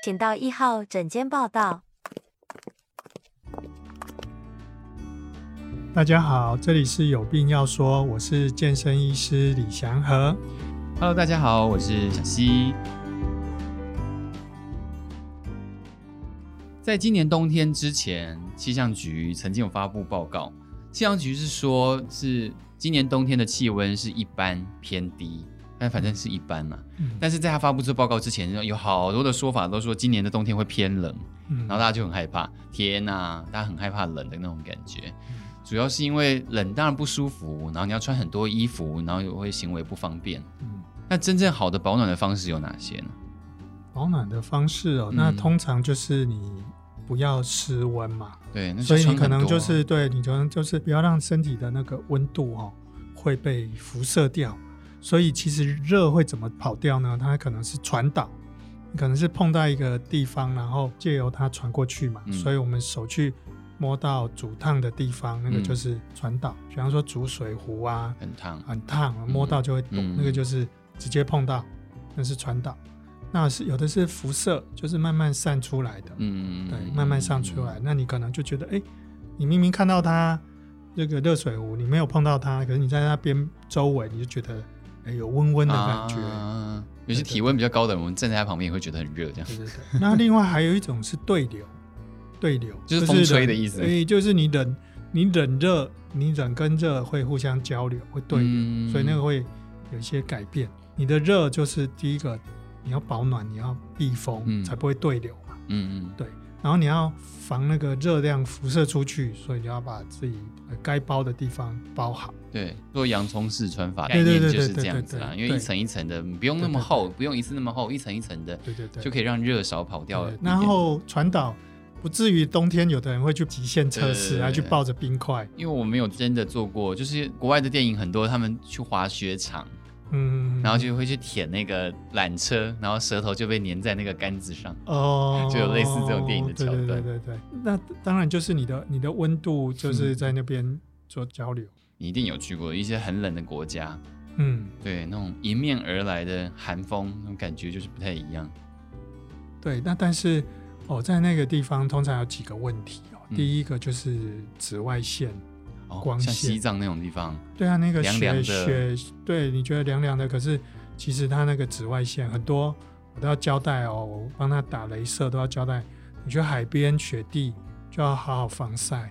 请到一号诊间报到。大家好，这里是有病要说，我是健身医师李祥和。Hello，大家好，我是小溪。在今年冬天之前，气象局曾经有发布报告，气象局是说，是今年冬天的气温是一般偏低。但反正是一般嘛，嗯，但是在他发布这报告之前，有好多的说法都说今年的冬天会偏冷，嗯，然后大家就很害怕，天呐，大家很害怕冷的那种感觉，嗯，主要是因为冷当然不舒服，然后你要穿很多衣服，然后也会行为不方便，嗯，那真正好的保暖的方式有哪些呢？保暖的方式哦，那通常就是你不要失温嘛，对，那所以你可能就是对你可能就是不要让身体的那个温度哦会被辐射掉。所以其实热会怎么跑掉呢？它可能是传导，可能是碰到一个地方，然后借由它传过去嘛。嗯、所以我们手去摸到煮烫的地方，那个就是传导。嗯、比方说煮水壶啊，很烫，很烫，摸到就会抖，嗯、那个就是直接碰到，那是传导。那是有的是辐射，就是慢慢散出来的。嗯，对，慢慢散出来。嗯、那你可能就觉得，哎、欸，你明明看到它这个热水壶，你没有碰到它，可是你在那边周围，你就觉得。有温温的感觉，啊、有些体温比较高的人，我们站在他旁边也会觉得很热，这样。对对对。那另外还有一种是对流，对流就是风吹的意思。所以就是你冷，你冷热，你冷跟热会互相交流，会对流，嗯、所以那个会有一些改变。你的热就是第一个，你要保暖，你要避风，嗯、才不会对流嘛。嗯嗯，对。然后你要防那个热量辐射出去，所以你要把自己该包的地方包好。对，做洋葱式穿法概念就是这样子啦，因为一层一层的，不用那么厚，不用一次那么厚，一层一层的，对对对，就可以让热少跑掉了。然后传导不至于冬天有的人会去极限测试，还去抱着冰块。因为我没有真的做过，就是国外的电影很多，他们去滑雪场。嗯，然后就会去舔那个缆车，然后舌头就被粘在那个杆子上，哦，就有类似这种电影的桥段。对对对对，那当然就是你的你的温度就是在那边做交流。你一定有去过一些很冷的国家，嗯，对，那种迎面而来的寒风，那种感觉就是不太一样。对，那但是哦，在那个地方通常有几个问题哦，第一个就是紫外线。光线，像西藏那种地方，对啊，那个雪雪，对，你觉得凉凉的，可是其实它那个紫外线很多，我都要交代哦，我帮他打镭射都要交代。你去海边雪地就要好好防晒。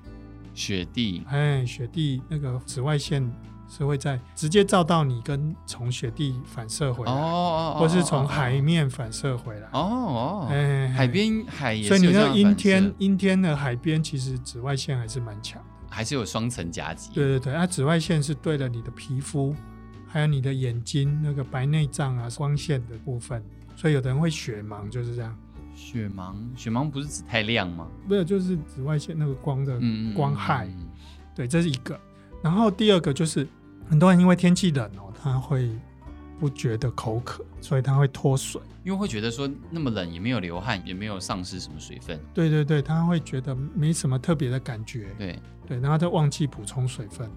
雪地，哎，雪地那个紫外线是会在直接照到你，跟从雪地反射回来，哦，或是从海面反射回来。哦哦，哎，海边海也是，所以你那阴天阴天的海边，其实紫外线还是蛮强。还是有双层夹击。对对对，它紫外线是对了你的皮肤，还有你的眼睛那个白内障啊，光线的部分，所以有的人会雪盲，就是这样。雪盲，雪盲不是指太亮吗？没有，就是紫外线那个光的光害。嗯嗯嗯、对，这是一个。然后第二个就是很多人因为天气冷哦，他会不觉得口渴，所以他会脱水。因为会觉得说那么冷也没有流汗，也没有丧失什么水分。对对对，他会觉得没什么特别的感觉。对对，然后就忘记补充水分，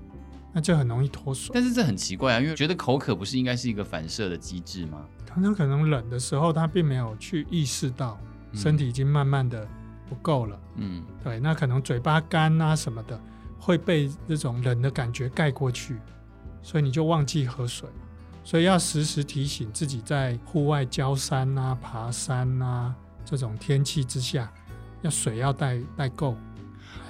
那就很容易脱水。但是这很奇怪啊，因为觉得口渴不是应该是一个反射的机制吗？他可能冷的时候他并没有去意识到身体已经慢慢的不够了。嗯，对，那可能嘴巴干啊什么的会被这种冷的感觉盖过去，所以你就忘记喝水。所以要时时提醒自己，在户外郊山啊、爬山啊这种天气之下，要水要带带够。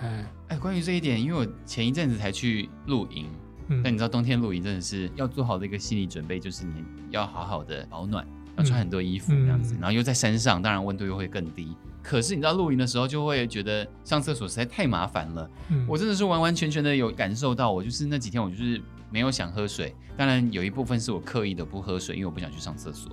哎哎，关于这一点，因为我前一阵子才去露营，嗯，但你知道冬天露营真的是要做好的一个心理准备，就是你要好好的保暖，要穿很多衣服这样子，嗯、然后又在山上，当然温度又会更低。可是你知道露营的时候，就会觉得上厕所实在太麻烦了。嗯、我真的是完完全全的有感受到，我就是那几天我就是。没有想喝水，当然有一部分是我刻意的不喝水，因为我不想去上厕所。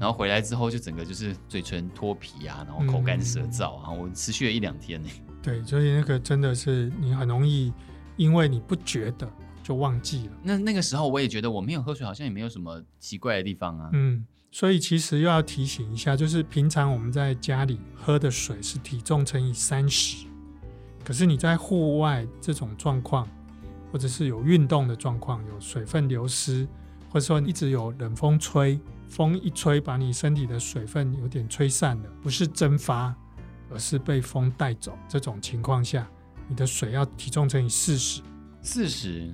然后回来之后就整个就是嘴唇脱皮啊，然后口干舌燥啊，嗯、我持续了一两天呢。对，所以那个真的是你很容易，因为你不觉得就忘记了。那那个时候我也觉得我没有喝水，好像也没有什么奇怪的地方啊。嗯，所以其实又要提醒一下，就是平常我们在家里喝的水是体重乘以三十，可是你在户外这种状况。或者是有运动的状况，有水分流失，或者说一直有冷风吹，风一吹，把你身体的水分有点吹散了，不是蒸发，而是被风带走。这种情况下，你的水要体重乘以四十，四十，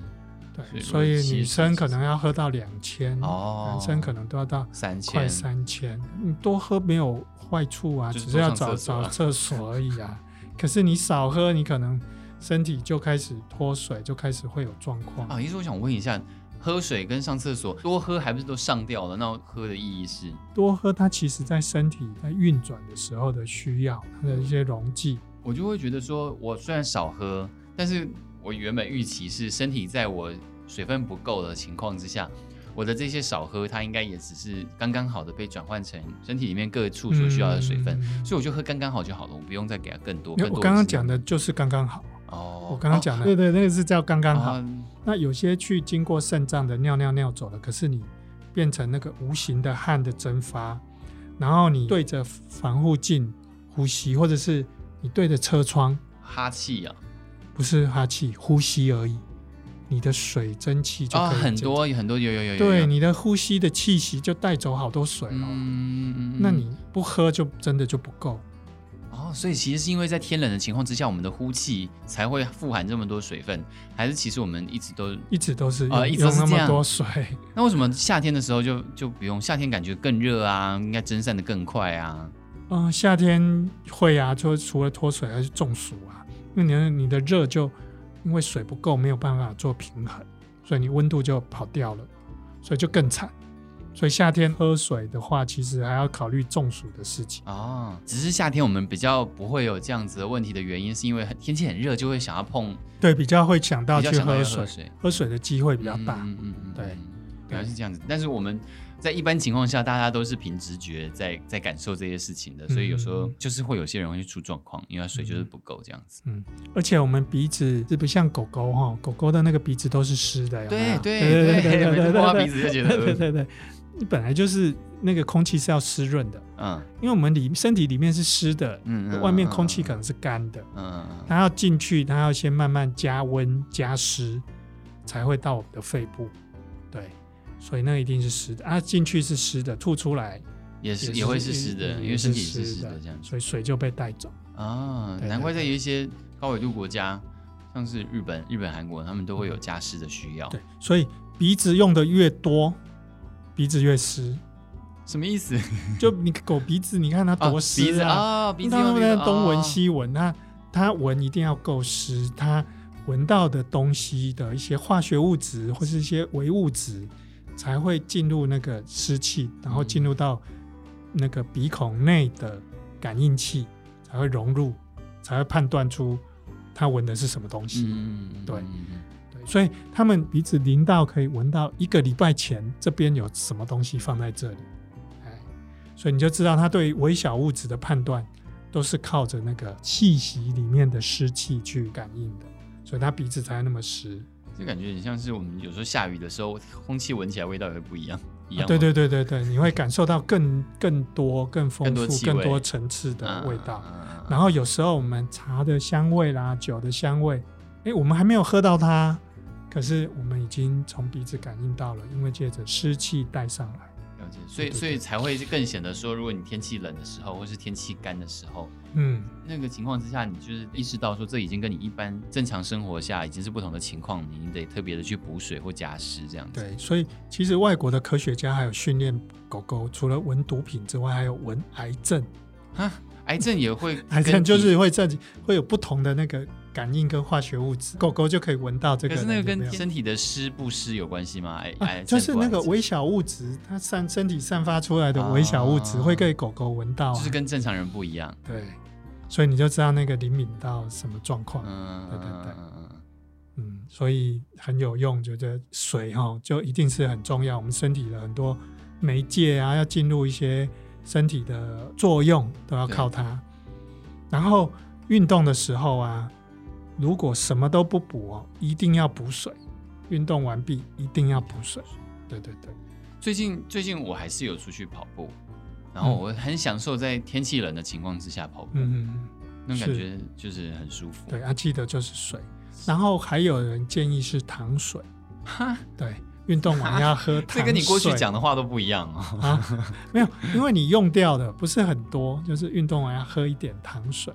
对，所以女生可能要喝到两千，哦，男生可能都要到三千，快三千。你多喝没有坏处啊，只是要找找厕所而已啊。可是你少喝，你可能身体就开始脱水，就开始会有状况啊。意思我想问一下。喝水跟上厕所多喝还不是都上掉了？那喝的意义是多喝，它其实在身体在运转的时候的需要，它的一些溶剂。我就会觉得说，我虽然少喝，但是我原本预期是身体在我水分不够的情况之下，我的这些少喝，它应该也只是刚刚好的被转换成身体里面各处所需要的水分，嗯、所以我就喝刚刚好就好了，我不用再给它更多。更多我刚刚讲的就是刚刚好。哦，我刚刚讲的，对对，那个是叫刚刚好。那有些去经过肾脏的尿尿尿走了，可是你变成那个无形的汗的蒸发，然后你对着防护镜呼吸，或者是你对着车窗哈气啊，不是哈气，呼吸而已。你的水蒸气就可以很多很多有有有有，对，你的呼吸的气息就带走好多水了。嗯，嗯那你不喝就真的就不够。哦，所以其实是因为在天冷的情况之下，我们的呼气才会富含这么多水分，还是其实我们一直都一直都是啊，一直都是这么多水。那为什么夏天的时候就就不用？夏天感觉更热啊，应该蒸散的更快啊。嗯、呃，夏天会啊，就除了脱水还是中暑啊，因为你的你的热就因为水不够，没有办法做平衡，所以你温度就跑掉了，所以就更惨。所以夏天喝水的话，其实还要考虑中暑的事情哦。只是夏天我们比较不会有这样子的问题的原因，是因为天气很热，就会想要碰，对，比较会想到去喝水，喝水，喝水的机会比较大。嗯嗯嗯，对，原来是这样子。但是我们在一般情况下，大家都是凭直觉在在感受这些事情的，所以有时候就是会有些人会去出状况，因为水就是不够这样子。嗯，而且我们鼻子是不像狗狗哈，狗狗的那个鼻子都是湿的，对对对对对，摸鼻子就觉得，对对对。你本来就是那个空气是要湿润的，嗯，因为我们里身体里面是湿的，嗯，外面空气可能是干的，嗯，它要进去，它要先慢慢加温加湿，才会到我们的肺部，对，所以那一定是湿的啊，进去是湿的，吐出来也是也会是湿的，因为身体是湿的，这样，所以水就被带走啊，难怪在有一些高纬度国家，像是日本、日本、韩国，他们都会有加湿的需要，对，所以鼻子用的越多。鼻子越湿，什么意思？就你狗鼻子，你看它多湿啊！鼻子它们在东闻西闻，那它闻一定要够湿，它闻到的东西的一些化学物质或是一些微物质才会进入那个湿气，然后进入到那个鼻孔内的感应器，才会融入，才会判断出它闻的是什么东西。嗯，对。所以他们鼻子灵到可以闻到一个礼拜前这边有什么东西放在这里，哎，所以你就知道他对微小物质的判断都是靠着那个气息里面的湿气去感应的，所以他鼻子才那么湿。就感觉很像是我们有时候下雨的时候，空气闻起来味道也会不一样，一样。对对对对对，你会感受到更更多、更丰富、更多层次的味道。然后有时候我们茶的香味啦、酒的香味，哎，我们还没有喝到它。可是我们已经从鼻子感应到了，因为借着湿气带上来，所以所以才会更显得说，如果你天气冷的时候，或是天气干的时候，嗯，那个情况之下，你就是意识到说，这已经跟你一般正常生活下已经是不同的情况，你得特别的去补水或加湿这样子。对，所以其实外国的科学家还有训练狗狗，除了闻毒品之外，还有闻癌症。哈，癌症也会，癌症就是会这里会有不同的那个。感应跟化学物质，狗狗就可以闻到这个。可是那个跟身体的湿不湿有关系吗？哎哎，就是那个微小物质，它散身体散发出来的微小物质会给狗狗闻到，就是跟正常人不一样。对，所以你就知道那个灵敏到什么状况。嗯，对对对，嗯，所以很有用，觉得水哈就一定是很重要。我们身体的很多媒介啊，要进入一些身体的作用，都要靠它。然后运动的时候啊。如果什么都不补哦，一定要补水。运动完毕一定要补水。对对对，最近最近我还是有出去跑步，然后我很享受在天气冷的情况之下跑步，嗯嗯，那种感觉就是很舒服。对啊，记得就是水。然后还有人建议是糖水，哈，对，运动完要喝 糖水。这跟你过去讲的话都不一样哦。啊，没有，因为你用掉的不是很多，就是运动完要喝一点糖水，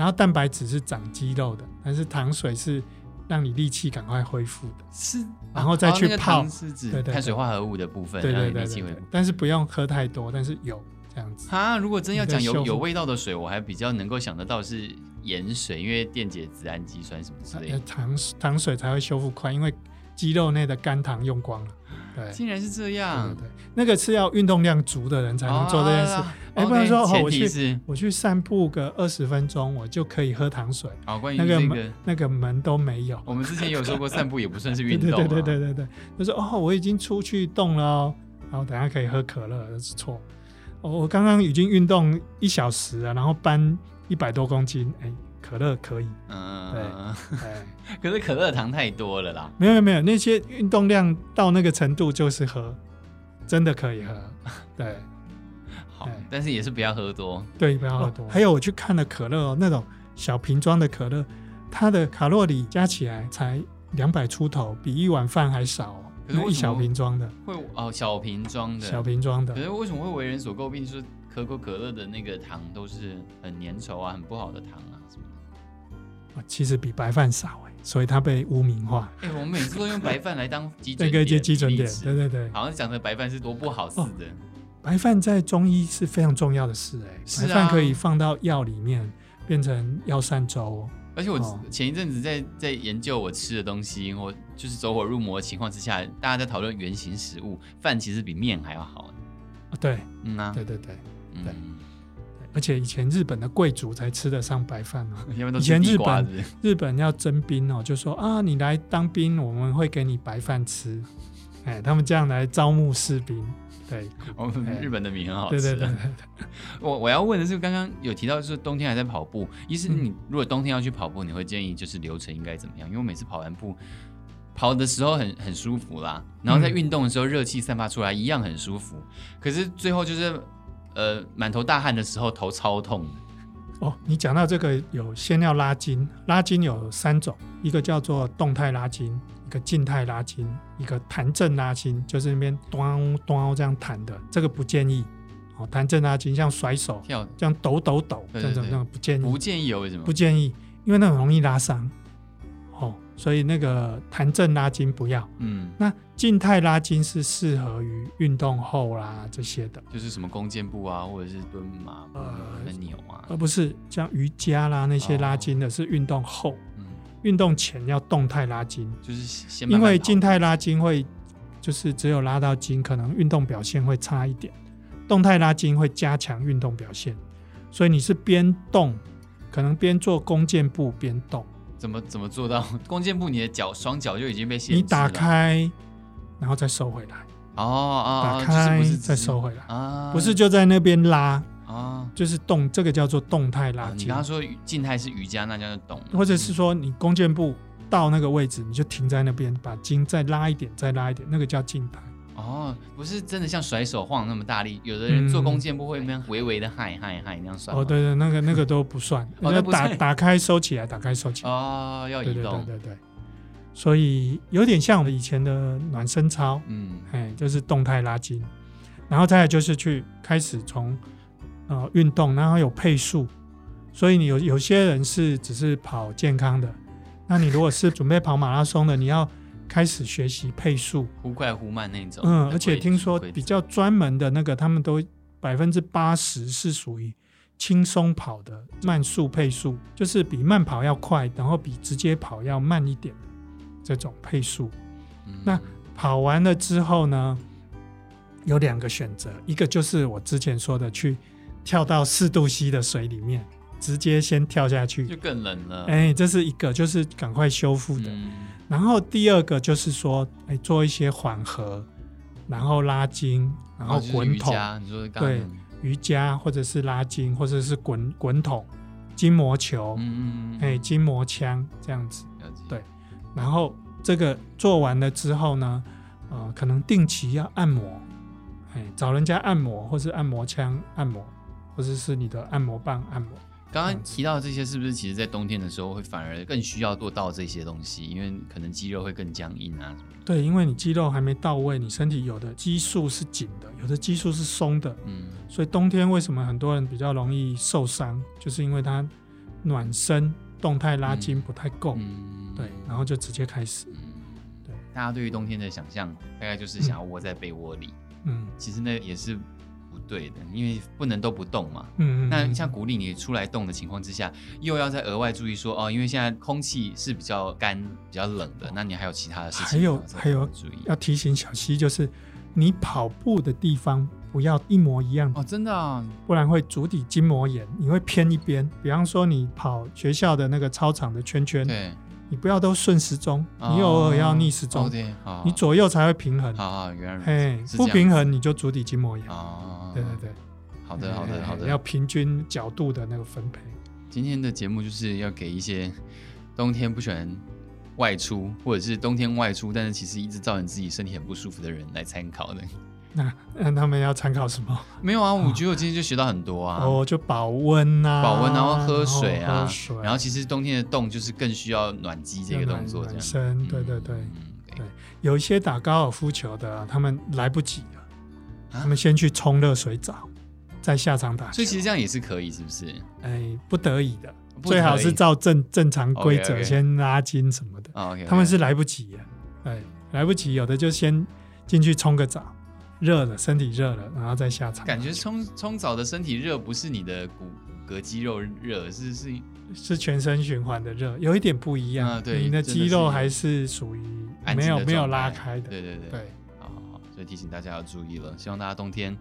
然后蛋白质是长肌肉的，但是糖水是让你力气赶快恢复的。是，然后再去泡，哦那个、是指碳水化合物的部分，对对对，对，对，但是不用喝太多，但是有这样子。啊，如果真要讲有有味道的水，我还比较能够想得到是盐水，因为电解质、氨基酸什么之类的。啊、糖糖水才会修复快，因为。肌肉内的肝糖用光了，对，竟然是这样。对，对，对，那个是要运动量足的人才能做这件事。哎、哦，不能说哦，我去我去散步个二十分钟，我就可以喝糖水。好，关于那个门那个门都没有。我们之前有说过，散步也不算是运动、啊。对对对对对对，就说哦，我已经出去动了哦，然后等下可以喝可乐，这是错。哦，我刚刚已经运动一小时了，然后搬一百多公斤，哎。可乐可以，嗯，对，可是可乐糖太多了啦。没有没有，那些运动量到那个程度就是喝，真的可以喝。对，好，但是也是不要喝多。对，不要喝多。哦、还有我去看了可乐哦，那种小瓶装的可乐，它的卡路里加起来才两百出头，比一碗饭还少、一小瓶装的会哦，小瓶装的，小瓶装的。可是为什么会为人所诟病？就是可口可乐的那个糖都是很粘稠啊，很不好的糖啊，什么？其实比白饭少哎，所以它被污名化。哎、欸，我们每次都用白饭来当基准点，那个基准点，对对对，好像讲的白饭是多不好似的。哦、白饭在中医是非常重要的事哎，啊、白饭可以放到药里面变成药膳粥。而且我前一阵子在在研究我吃的东西，我就是走火入魔的情况之下，大家在讨论原型食物，饭其实比面还要好。对，嗯啊，对对对对。嗯而且以前日本的贵族才吃得上白饭哦。以前日本日本要征兵哦，就说啊，你来当兵，我们会给你白饭吃。哎，他们这样来招募士兵。对，我们日本的米很好吃。对对对对。我我要问的是，刚刚有提到，就是冬天还在跑步，意思你如果冬天要去跑步，你会建议就是流程应该怎么样？因为我每次跑完步，跑的时候很很舒服啦，然后在运动的时候热气散发出来一样很舒服，可是最后就是。呃，满头大汗的时候，头超痛。哦，你讲到这个，有先要拉筋，拉筋有三种，一个叫做动态拉筋，一个静态拉筋，一个弹震拉筋，就是那边咚咚这样弹的，这个不建议。哦，弹震拉筋像甩手跳这样抖抖抖，这种这种不建议。不建议哦，为什么？不建议，因为那很容易拉伤。哦。所以那个弹震拉筋不要，嗯，那静态拉筋是适合于运动后啦这些的，就是什么弓箭步啊，或者是蹲马、呃、扭啊，而不是像瑜伽啦那些拉筋的，是运动后，嗯，运动前要动态拉筋，就是先慢慢，因为静态拉筋会就是只有拉到筋，可能运动表现会差一点，动态拉筋会加强运动表现，所以你是边动，可能边做弓箭步边动。怎么怎么做到 弓箭步？你的脚双脚就已经被限制了。你打开，然后再收回来。哦哦，打开不是再收回来啊？不是就在那边拉啊？就是动，这个叫做动态拉筋。你刚刚说静态是瑜伽，那叫做动。或者是说你弓箭步到那个位置，你就停在那边，把筋再拉一点，再拉一点，那个叫静态。哦，不是真的像甩手晃那么大力，有的人做弓箭步会那样微微的嗨嗨嗨那样甩。哦，对对，那个那个都不算。哦，那打打开收起来，打开收起来。哦，要移动。对对对。所以有点像我们以前的暖身操，嗯，哎，就是动态拉筋，然后再来就是去开始从呃运动，然后有配速。所以你有有些人是只是跑健康的，那你如果是准备跑马拉松的，你要。开始学习配速，忽快忽慢那种。嗯，而且听说比较专门的那个，他们都百分之八十是属于轻松跑的慢速配速，就是比慢跑要快，然后比直接跑要慢一点的这种配速。嗯。那跑完了之后呢，有两个选择，一个就是我之前说的，去跳到四度 C 的水里面，直接先跳下去，就更冷了。哎，这是一个，就是赶快修复的。嗯然后第二个就是说，哎，做一些缓和，然后拉筋，然后滚筒，对，瑜伽或者是拉筋，或者是滚滚筒、筋膜球，嗯嗯，哎，筋膜枪这样子，对。然后这个做完了之后呢，呃，可能定期要按摩，哎，找人家按摩，或是按摩枪按摩，或者是你的按摩棒按摩。刚刚提到这些，是不是其实在冬天的时候会反而更需要做到这些东西？因为可能肌肉会更僵硬啊。对，因为你肌肉还没到位，你身体有的激素是紧的，有的激素是松的。嗯，所以冬天为什么很多人比较容易受伤，就是因为它暖身、动态拉筋不太够。嗯，对，然后就直接开始。对，大家对于冬天的想象，大概就是想要窝在被窝里。嗯，其实那也是。对的，因为不能都不动嘛。嗯，嗯，那像鼓励你出来动的情况之下，又要再额外注意说哦，因为现在空气是比较干、比较冷的，那你还有其他的事情还有还有注意，要提醒小溪，就是你跑步的地方不要一模一样哦，真的啊，不然会足底筋膜炎，你会偏一边。比方说你跑学校的那个操场的圈圈，对。你不要都顺时钟，你偶尔要逆时钟，你左右才会平衡。好，原来嘿，不平衡你就足底筋膜炎。哦，对对对，好的好的好的，要平均角度的那个分配。今天的节目就是要给一些冬天不喜欢外出，或者是冬天外出，但是其实一直造成自己身体很不舒服的人来参考的。那那他们要参考什么？没有啊，我觉得我今天就学到很多啊。哦，就保温呐，保温，然后喝水啊，然后其实冬天的冻就是更需要暖机这个动作，这样。暖身，对对对对。有一些打高尔夫球的，他们来不及了，他们先去冲热水澡，再下场打球。所以其实这样也是可以，是不是？哎，不得已的，最好是照正正常规则先拉筋什么的。他们是来不及啊，哎，来不及，有的就先进去冲个澡。热了，身体热了，然后再下场。感觉冲冲澡的身体热，不是你的骨骨骼肌肉热，是是是全身循环的热，有一点不一样。啊、对，你的肌肉还是属于没有没有拉开的。对对对对，好好好，所以提醒大家要注意了。希望大家冬天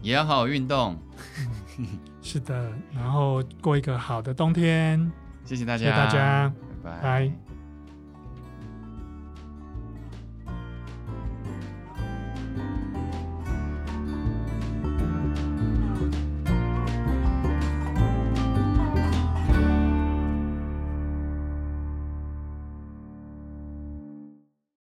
也要好好运动。是的，然后过一个好的冬天。谢谢大家，谢谢大家，拜拜。拜拜。